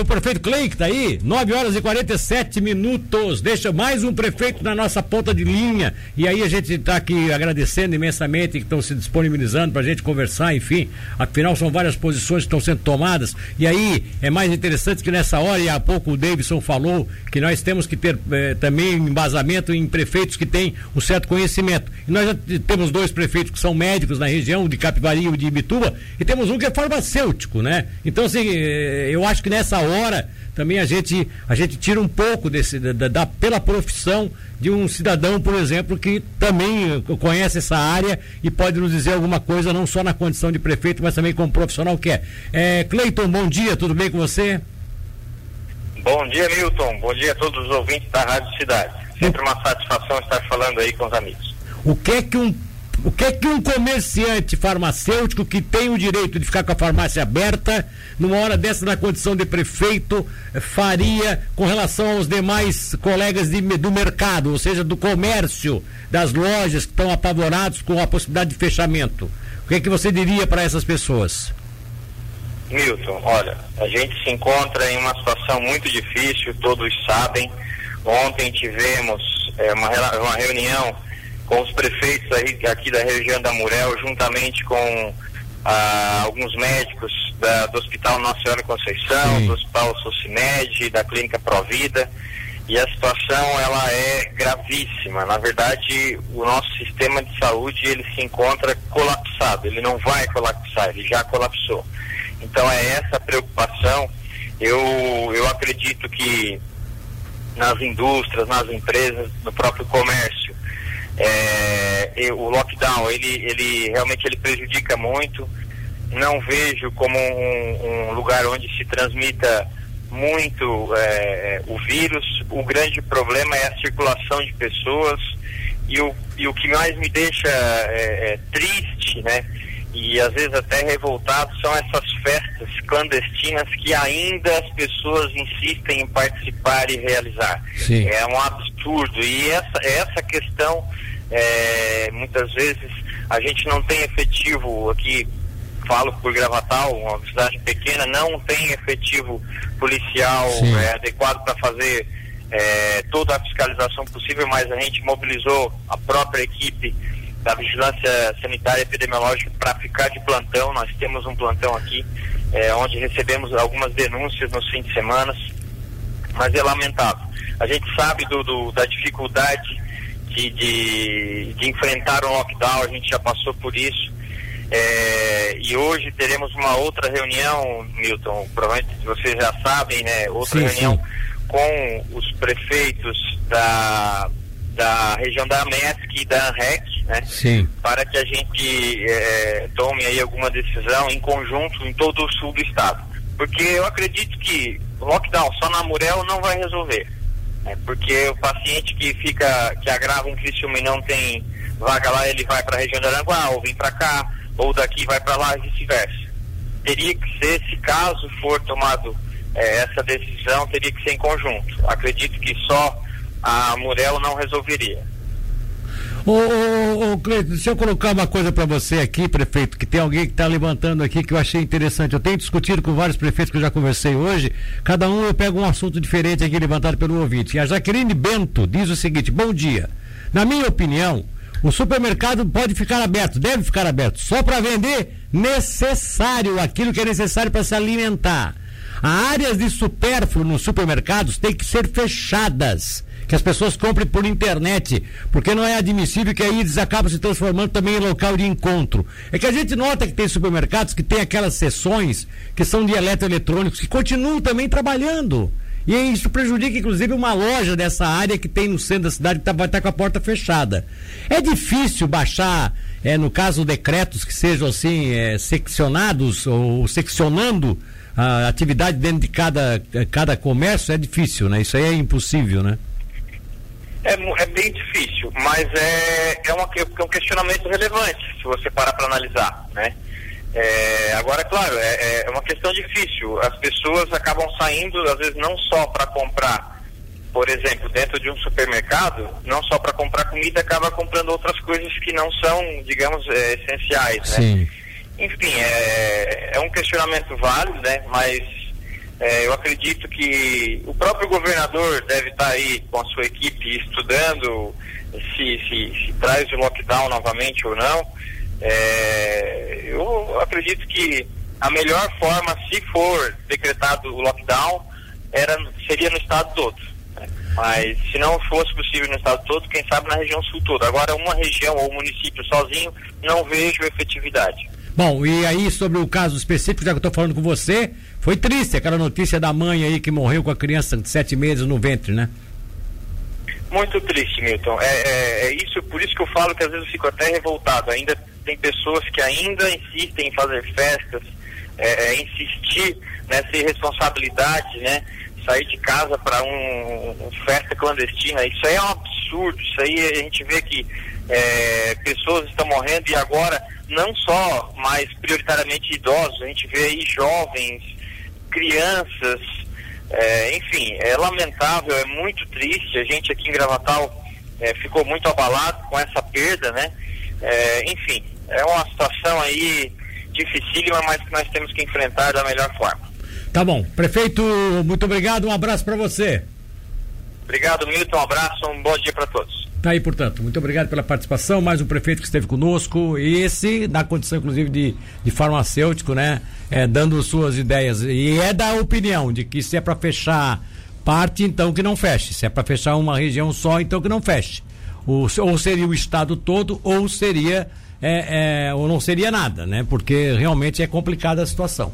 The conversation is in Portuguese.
o prefeito Clay que tá aí, 9 horas e 47 minutos. Deixa mais um prefeito na nossa ponta de linha. E aí a gente está aqui agradecendo imensamente que estão se disponibilizando para a gente conversar, enfim. Afinal, são várias posições que estão sendo tomadas. E aí é mais interessante que nessa hora, e há pouco o Davidson falou, que nós temos que ter eh, também embasamento em prefeitos que têm um certo conhecimento. E nós já temos dois prefeitos que são médicos na região, de Capivari e de Ibituba, e temos um que é farmacêutico, né? Então, assim, eh, eu acho que nessa hora também a gente, a gente tira um pouco desse, da, da, pela profissão de um cidadão, por exemplo, que também conhece essa área e pode nos dizer alguma coisa, não só na condição de prefeito, mas também como profissional que é. é Cleiton, bom dia, tudo bem com você? Bom dia, Milton. Bom dia a todos os ouvintes da Rádio Cidade. Sempre uma satisfação estar falando aí com os amigos. O que é que um o que é que um comerciante farmacêutico que tem o direito de ficar com a farmácia aberta, numa hora dessa na condição de prefeito, faria com relação aos demais colegas de, do mercado, ou seja, do comércio, das lojas que estão apavorados com a possibilidade de fechamento? O que é que você diria para essas pessoas? Milton, olha, a gente se encontra em uma situação muito difícil, todos sabem. Ontem tivemos é, uma, uma reunião com os prefeitos aqui da região da Murel, juntamente com ah, alguns médicos da, do Hospital Nossa Senhora Conceição, Sim. do Hospital Socimed, da Clínica Provida. E a situação ela é gravíssima. Na verdade, o nosso sistema de saúde ele se encontra colapsado. Ele não vai colapsar, ele já colapsou. Então é essa a preocupação. Eu, eu acredito que nas indústrias, nas empresas, no próprio comércio, é, o lockdown ele, ele realmente ele prejudica muito. Não vejo como um, um lugar onde se transmita muito é, o vírus. O grande problema é a circulação de pessoas e o, e o que mais me deixa é, é triste, né? E às vezes até revoltado são essas festas clandestinas que ainda as pessoas insistem em participar e realizar. Sim. É um absurdo. E essa, essa questão é, muitas vezes a gente não tem efetivo aqui, falo por Gravatal, uma cidade pequena, não tem efetivo policial é, adequado para fazer é, toda a fiscalização possível, mas a gente mobilizou a própria equipe da Vigilância Sanitária Epidemiológica para ficar de plantão. Nós temos um plantão aqui, é, onde recebemos algumas denúncias nos fins de semana, mas é lamentável. A gente sabe do, do da dificuldade de, de, de, enfrentar o lockdown, a gente já passou por isso. É, e hoje teremos uma outra reunião, Milton, provavelmente vocês já sabem, né? Outra sim, reunião sim. com os prefeitos da, da região da MESC e da ANREC, né? Sim. Para que a gente é, tome aí alguma decisão em conjunto em todo o sul do estado. Porque eu acredito que lockdown só na Murel não vai resolver é porque o paciente que fica, que agrava um Criciúma e não tem vaga lá, ele vai para a região de Aranguá, ou vem para cá, ou daqui vai para lá e vice-versa. Teria que ser, se caso for tomado é, essa decisão, teria que ser em conjunto. Acredito que só a Murelo não resolveria. Ô, ô, ô Cleiton, deixa eu colocar uma coisa para você aqui, prefeito, que tem alguém que está levantando aqui que eu achei interessante. Eu tenho discutido com vários prefeitos que eu já conversei hoje, cada um eu pego um assunto diferente aqui levantado pelo ouvinte. E a Jaqueline Bento diz o seguinte: bom dia. Na minha opinião, o supermercado pode ficar aberto, deve ficar aberto, só para vender necessário, aquilo que é necessário para se alimentar. As áreas de supérfluo nos supermercados têm que ser fechadas que as pessoas comprem por internet, porque não é admissível que aí eles acabam se transformando também em local de encontro. É que a gente nota que tem supermercados que tem aquelas sessões que são de eletroeletrônicos que continuam também trabalhando. E isso prejudica, inclusive, uma loja dessa área que tem no centro da cidade que tá, vai estar tá com a porta fechada. É difícil baixar, é, no caso, decretos que sejam assim, é, seccionados ou seccionando a atividade dentro de cada, cada comércio, é difícil, né? Isso aí é impossível, né? É, é bem difícil, mas é, é, uma, é um questionamento relevante, se você parar para analisar, né? É, agora, claro, é, é uma questão difícil. As pessoas acabam saindo, às vezes, não só para comprar, por exemplo, dentro de um supermercado, não só para comprar comida, acaba comprando outras coisas que não são, digamos, é, essenciais, né? Sim. Enfim, é, é um questionamento válido, né? Mas É, eu acredito que o próprio governador deve estar aí com a sua equipe estudando se, se, se traz o lockdown novamente ou não. É, eu acredito que a melhor forma, se for decretado o lockdown, era, seria no estado todo. Né? Mas se não fosse possível no estado todo, quem sabe na região sul toda. Agora, uma região ou município sozinho, não vejo efetividade. Bom, e aí sobre o caso específico, já que eu estou falando com você, foi triste aquela notícia da mãe aí que morreu com a criança de sete meses no ventre, né? Muito triste, Milton. É, é, é, isso, por isso que eu falo que às vezes eu fico até revoltado. Ainda tem pessoas que ainda insistem em fazer festas, é, é insistir nessa irresponsabilidade, né? Sair de casa para um, um, festa clandestina. Isso aí é um absurdo. Isso aí a gente vê que é, pessoas estão morrendo e agora não só mais prioritariamente idosos, a gente vê aí jovens, crianças, é, enfim, é lamentável, é muito triste. A gente aqui em Gravatal é, ficou muito abalado com essa perda, né? É, enfim, é uma situação aí dificílima, mas que nós temos que enfrentar da melhor forma. Tá bom. Prefeito, muito obrigado, um abraço para você. Obrigado, Milton, um abraço, um bom dia para todos. Tá aí, portanto, muito obrigado pela participação. Mais um prefeito que esteve conosco, esse na condição, inclusive, de, de farmacêutico, né? É, dando suas ideias. E é da opinião de que se é para fechar parte, então que não feche. Se é para fechar uma região só, então que não feche. O, ou seria o estado todo, ou seria. É, é, ou não seria nada, né? Porque realmente é complicada a situação.